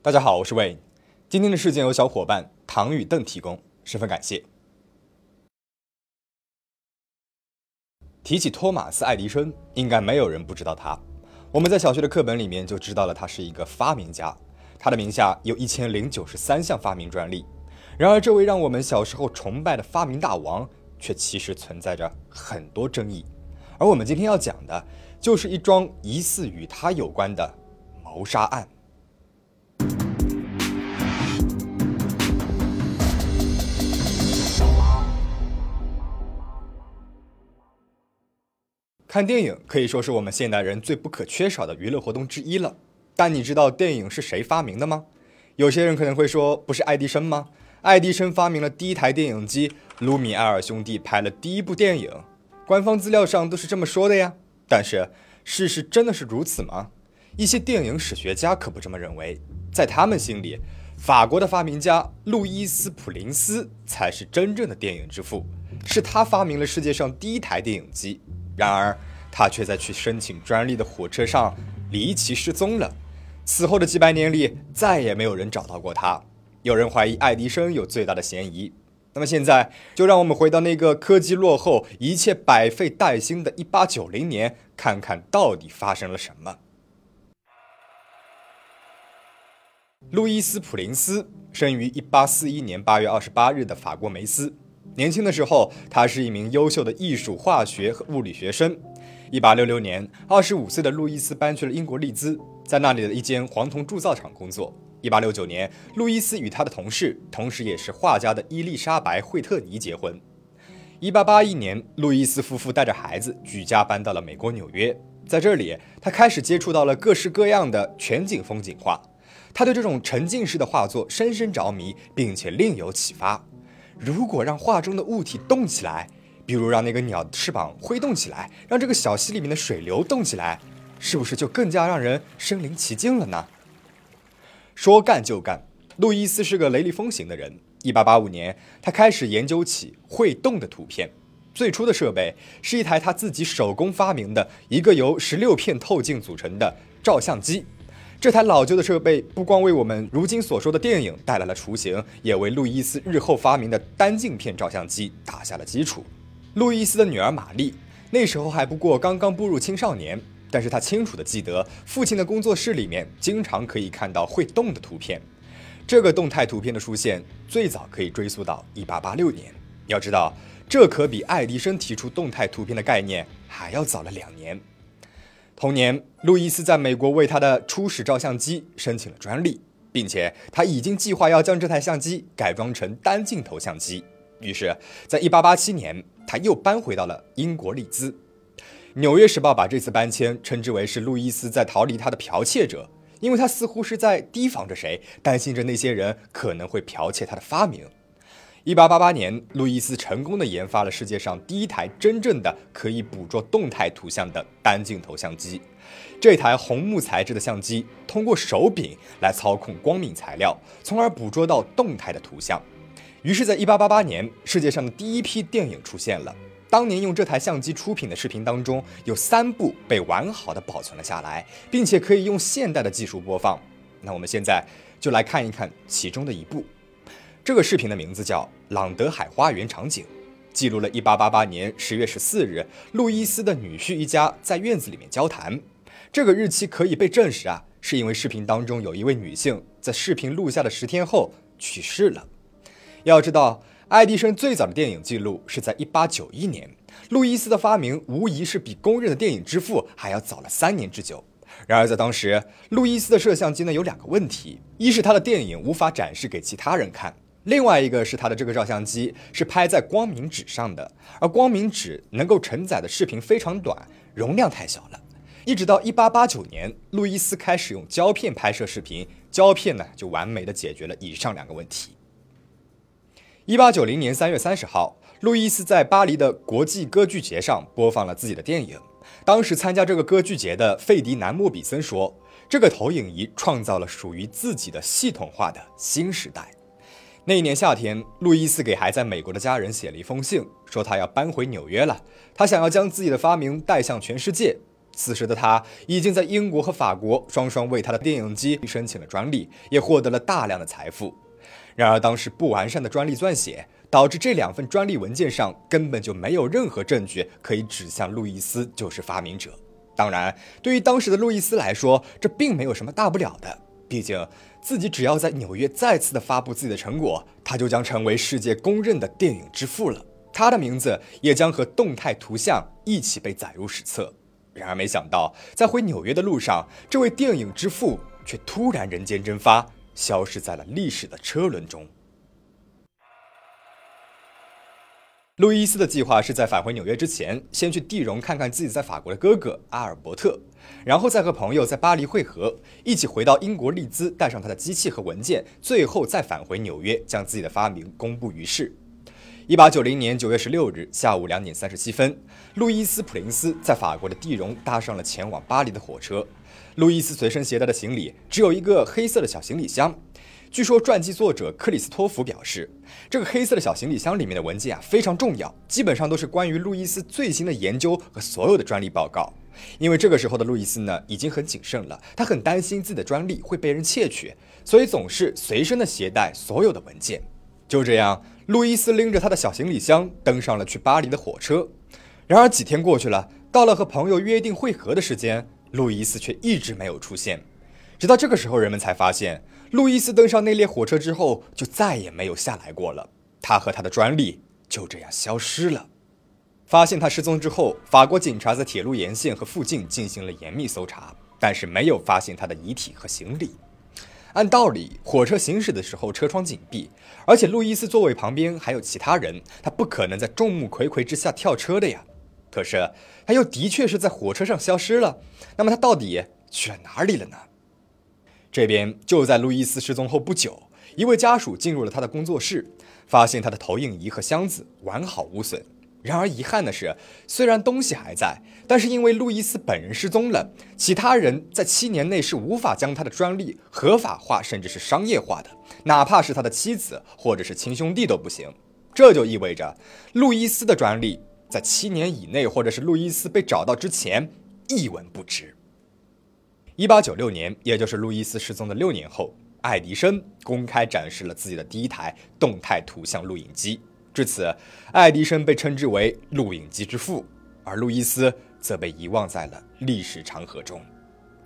大家好，我是魏。今天的事件由小伙伴唐与邓提供，十分感谢。提起托马斯·爱迪生，应该没有人不知道他。我们在小学的课本里面就知道了，他是一个发明家，他的名下有一千零九十三项发明专利。然而，这位让我们小时候崇拜的发明大王，却其实存在着很多争议。而我们今天要讲的，就是一桩疑似与他有关的谋杀案。看电影可以说是我们现代人最不可缺少的娱乐活动之一了。但你知道电影是谁发明的吗？有些人可能会说，不是爱迪生吗？爱迪生发明了第一台电影机，卢米埃尔兄弟拍了第一部电影，官方资料上都是这么说的呀。但是事实真的是如此吗？一些电影史学家可不这么认为，在他们心里，法国的发明家路易斯·普林斯才是真正的电影之父，是他发明了世界上第一台电影机。然而，他却在去申请专利的火车上离奇失踪了。此后的几百年里，再也没有人找到过他。有人怀疑爱迪生有最大的嫌疑。那么现在，就让我们回到那个科技落后、一切百废待兴的1890年，看看到底发生了什么。路易斯·普林斯生于1841年8月28日的法国梅斯。年轻的时候，他是一名优秀的艺术、化学和物理学生。1866年，25岁的路易斯搬去了英国利兹，在那里的一间黄铜铸造厂工作。1869年，路易斯与他的同事，同时也是画家的伊丽莎白·惠特尼结婚。1881年，路易斯夫妇带着孩子举家搬到了美国纽约，在这里，他开始接触到了各式各样的全景风景画。他对这种沉浸式的画作深深着迷，并且另有启发。如果让画中的物体动起来，比如让那个鸟的翅膀挥动起来，让这个小溪里面的水流动起来，是不是就更加让人身临其境了呢？说干就干，路易斯是个雷厉风行的人。1885年，他开始研究起会动的图片。最初的设备是一台他自己手工发明的一个由十六片透镜组成的照相机。这台老旧的设备不光为我们如今所说的电影带来了雏形，也为路易斯日后发明的单镜片照相机打下了基础。路易斯的女儿玛丽那时候还不过刚刚步入青少年，但是他清楚地记得父亲的工作室里面经常可以看到会动的图片。这个动态图片的出现最早可以追溯到1886年。要知道，这可比爱迪生提出动态图片的概念还要早了两年。同年，路易斯在美国为他的初始照相机申请了专利，并且他已经计划要将这台相机改装成单镜头相机。于是，在1887年，他又搬回到了英国利兹。《纽约时报》把这次搬迁称之为是路易斯在逃离他的剽窃者，因为他似乎是在提防着谁，担心着那些人可能会剽窃他的发明。一八八八年，路易斯成功的研发了世界上第一台真正的可以捕捉动态图像的单镜头相机。这台红木材质的相机通过手柄来操控光敏材料，从而捕捉到动态的图像。于是，在一八八八年，世界上的第一批电影出现了。当年用这台相机出品的视频当中，有三部被完好的保存了下来，并且可以用现代的技术播放。那我们现在就来看一看其中的一部。这个视频的名字叫《朗德海花园场景》，记录了1888年10月14日，路易斯的女婿一家在院子里面交谈。这个日期可以被证实啊，是因为视频当中有一位女性在视频录下的十天后去世了。要知道，爱迪生最早的电影记录是在1891年，路易斯的发明无疑是比公认的电影之父还要早了三年之久。然而在当时，路易斯的摄像机呢有两个问题：一是他的电影无法展示给其他人看。另外一个是他的这个照相机是拍在光明纸上的，而光明纸能够承载的视频非常短，容量太小了。一直到1889年，路易斯开始用胶片拍摄视频，胶片呢就完美的解决了以上两个问题。1890年3月30号，路易斯在巴黎的国际歌剧节上播放了自己的电影。当时参加这个歌剧节的费迪南·莫比森说：“这个投影仪创造了属于自己的系统化的新时代。”那一年夏天，路易斯给还在美国的家人写了一封信，说他要搬回纽约了，他想要将自己的发明带向全世界。此时的他已经在英国和法国双双为他的电影机申请了专利，也获得了大量的财富。然而，当时不完善的专利撰写导致这两份专利文件上根本就没有任何证据可以指向路易斯就是发明者。当然，对于当时的路易斯来说，这并没有什么大不了的。毕竟，自己只要在纽约再次的发布自己的成果，他就将成为世界公认的电影之父了。他的名字也将和动态图像一起被载入史册。然而，没想到在回纽约的路上，这位电影之父却突然人间蒸发，消失在了历史的车轮中。路易斯的计划是在返回纽约之前，先去蒂荣看看自己在法国的哥哥阿尔伯特，然后再和朋友在巴黎会合，一起回到英国利兹，带上他的机器和文件，最后再返回纽约，将自己的发明公布于世。一八九零年九月十六日下午两点三十七分，路易斯·普林斯在法国的蒂荣搭上了前往巴黎的火车。路易斯随身携带的行李只有一个黑色的小行李箱。据说传记作者克里斯托弗表示，这个黑色的小行李箱里面的文件啊非常重要，基本上都是关于路易斯最新的研究和所有的专利报告。因为这个时候的路易斯呢已经很谨慎了，他很担心自己的专利会被人窃取，所以总是随身的携带所有的文件。就这样，路易斯拎着他的小行李箱登上了去巴黎的火车。然而几天过去了，到了和朋友约定会合的时间，路易斯却一直没有出现。直到这个时候，人们才发现。路易斯登上那列火车之后，就再也没有下来过了。他和他的专利就这样消失了。发现他失踪之后，法国警察在铁路沿线和附近进行了严密搜查，但是没有发现他的遗体和行李。按道理，火车行驶的时候车窗紧闭，而且路易斯座位旁边还有其他人，他不可能在众目睽睽之下跳车的呀。可是他又的确是在火车上消失了。那么他到底去了哪里了呢？这边就在路易斯失踪后不久，一位家属进入了他的工作室，发现他的投影仪和箱子完好无损。然而遗憾的是，虽然东西还在，但是因为路易斯本人失踪了，其他人在七年内是无法将他的专利合法化，甚至是商业化的，哪怕是他的妻子或者是亲兄弟都不行。这就意味着，路易斯的专利在七年以内，或者是路易斯被找到之前一文不值。一八九六年，也就是路易斯失踪的六年后，爱迪生公开展示了自己的第一台动态图像录影机。至此，爱迪生被称之为录影机之父，而路易斯则被遗忘在了历史长河中。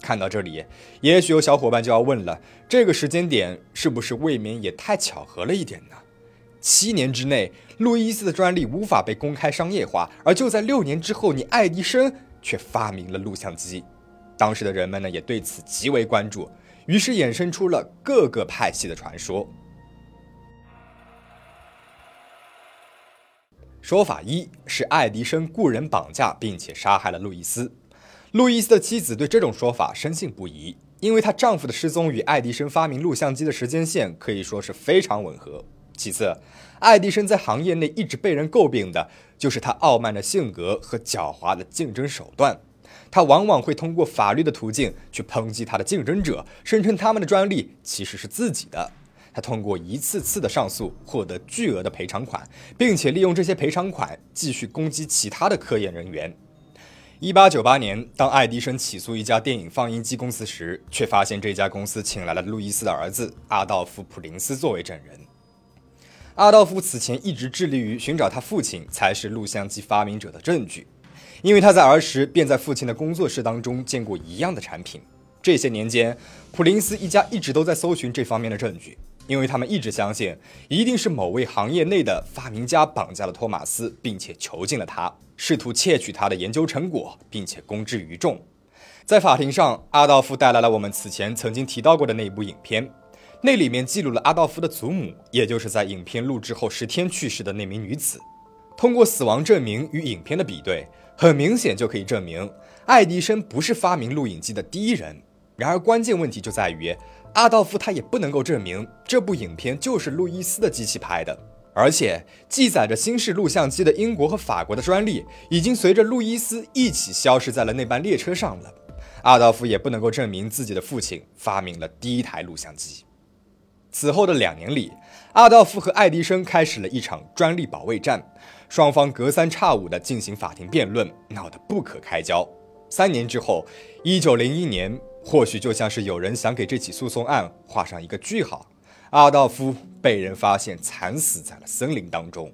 看到这里，也许有小伙伴就要问了：这个时间点是不是未免也太巧合了一点呢？七年之内，路易斯的专利无法被公开商业化，而就在六年之后，你爱迪生却发明了录像机。当时的人们呢，也对此极为关注，于是衍生出了各个派系的传说。说法一是爱迪生雇人绑架并且杀害了路易斯，路易斯的妻子对这种说法深信不疑，因为她丈夫的失踪与爱迪生发明录像机的时间线可以说是非常吻合。其次，爱迪生在行业内一直被人诟病的就是他傲慢的性格和狡猾的竞争手段。他往往会通过法律的途径去抨击他的竞争者，声称他们的专利其实是自己的。他通过一次次的上诉获得巨额的赔偿款，并且利用这些赔偿款继续攻击其他的科研人员。一八九八年，当爱迪生起诉一家电影放映机公司时，却发现这家公司请来了路易斯的儿子阿道夫·普林斯作为证人。阿道夫此前一直致力于寻找他父亲才是录像机发明者的证据。因为他在儿时便在父亲的工作室当中见过一样的产品。这些年间，普林斯一家一直都在搜寻这方面的证据，因为他们一直相信，一定是某位行业内的发明家绑架了托马斯，并且囚禁了他，试图窃取他的研究成果，并且公之于众。在法庭上，阿道夫带来了我们此前曾经提到过的那一部影片，那里面记录了阿道夫的祖母，也就是在影片录制后十天去世的那名女子。通过死亡证明与影片的比对。很明显就可以证明，爱迪生不是发明录影机的第一人。然而，关键问题就在于，阿道夫他也不能够证明这部影片就是路易斯的机器拍的。而且，记载着新式录像机的英国和法国的专利，已经随着路易斯一起消失在了那班列车上了。阿道夫也不能够证明自己的父亲发明了第一台录像机。此后的两年里，阿道夫和爱迪生开始了一场专利保卫战，双方隔三差五地进行法庭辩论，闹得不可开交。三年之后，一九零一年，或许就像是有人想给这起诉讼案画上一个句号，阿道夫被人发现惨死在了森林当中，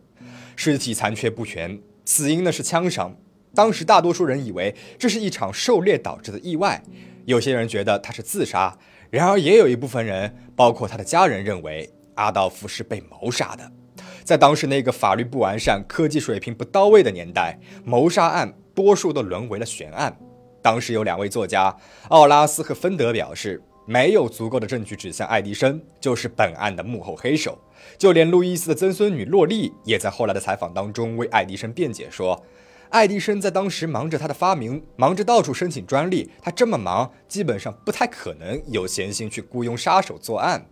尸体残缺不全，死因呢是枪伤。当时大多数人以为这是一场狩猎导致的意外，有些人觉得他是自杀。然而，也有一部分人，包括他的家人，认为阿道夫是被谋杀的。在当时那个法律不完善、科技水平不到位的年代，谋杀案多数都沦为了悬案。当时有两位作家，奥拉斯和芬德表示，没有足够的证据指向爱迪生就是本案的幕后黑手。就连路易斯的曾孙女洛丽也在后来的采访当中为爱迪生辩解说。爱迪生在当时忙着他的发明，忙着到处申请专利。他这么忙，基本上不太可能有闲心去雇佣杀手作案。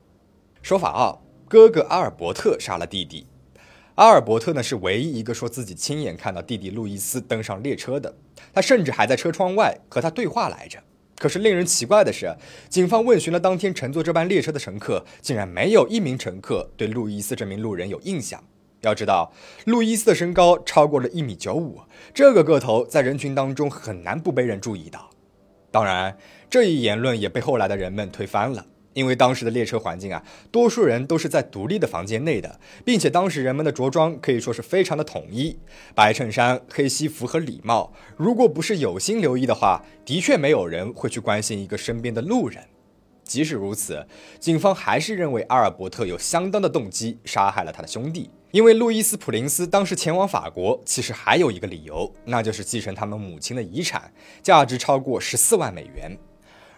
说法二：哥哥阿尔伯特杀了弟弟。阿尔伯特呢是唯一一个说自己亲眼看到弟弟路易斯登上列车的，他甚至还在车窗外和他对话来着。可是令人奇怪的是，警方问询了当天乘坐这班列车的乘客，竟然没有一名乘客对路易斯这名路人有印象。要知道，路易斯的身高超过了一米九五，这个个头在人群当中很难不被人注意到。当然，这一言论也被后来的人们推翻了，因为当时的列车环境啊，多数人都是在独立的房间内的，并且当时人们的着装可以说是非常的统一，白衬衫、黑西服和礼帽。如果不是有心留意的话，的确没有人会去关心一个身边的路人。即使如此，警方还是认为阿尔伯特有相当的动机杀害了他的兄弟。因为路易斯·普林斯当时前往法国，其实还有一个理由，那就是继承他们母亲的遗产，价值超过十四万美元。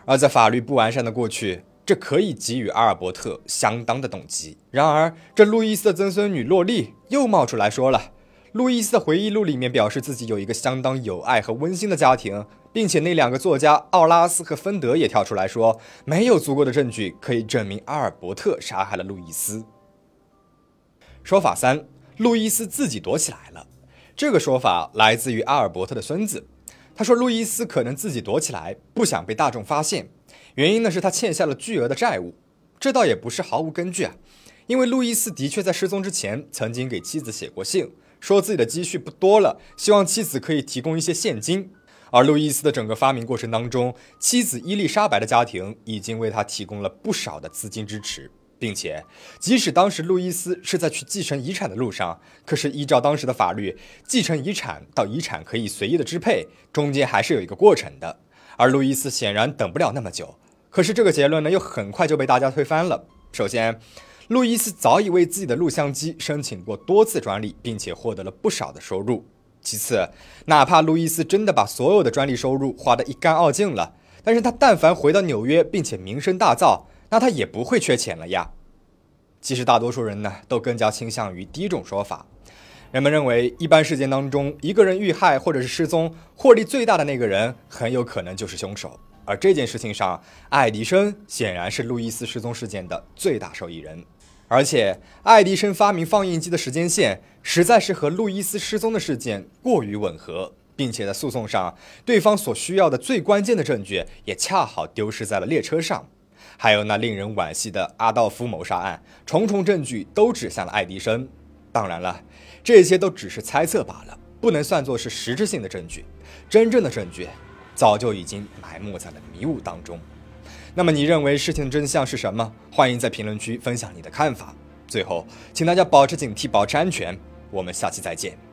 而在法律不完善的过去，这可以给予阿尔伯特相当的动机。然而，这路易斯的曾孙女洛丽又冒出来说了，路易斯的回忆录里面表示自己有一个相当有爱和温馨的家庭，并且那两个作家奥拉斯和芬德也跳出来说，没有足够的证据可以证明阿尔伯特杀害了路易斯。说法三：路易斯自己躲起来了。这个说法来自于阿尔伯特的孙子。他说，路易斯可能自己躲起来，不想被大众发现。原因呢是他欠下了巨额的债务。这倒也不是毫无根据啊，因为路易斯的确在失踪之前曾经给妻子写过信，说自己的积蓄不多了，希望妻子可以提供一些现金。而路易斯的整个发明过程当中，妻子伊丽莎白的家庭已经为他提供了不少的资金支持。并且，即使当时路易斯是在去继承遗产的路上，可是依照当时的法律，继承遗产到遗产可以随意的支配，中间还是有一个过程的。而路易斯显然等不了那么久。可是这个结论呢，又很快就被大家推翻了。首先，路易斯早已为自己的录像机申请过多次专利，并且获得了不少的收入。其次，哪怕路易斯真的把所有的专利收入花得一干二净了，但是他但凡回到纽约，并且名声大噪。那他也不会缺钱了呀。其实大多数人呢，都更加倾向于第一种说法。人们认为，一般事件当中，一个人遇害或者是失踪，获利最大的那个人很有可能就是凶手。而这件事情上，爱迪生显然是路易斯失踪事件的最大受益人。而且，爱迪生发明放映机的时间线实在是和路易斯失踪的事件过于吻合，并且在诉讼上，对方所需要的最关键的证据也恰好丢失在了列车上。还有那令人惋惜的阿道夫谋杀案，重重证据都指向了爱迪生。当然了，这些都只是猜测罢了，不能算作是实质性的证据。真正的证据早就已经埋没在了迷雾当中。那么，你认为事情真相是什么？欢迎在评论区分享你的看法。最后，请大家保持警惕，保持安全。我们下期再见。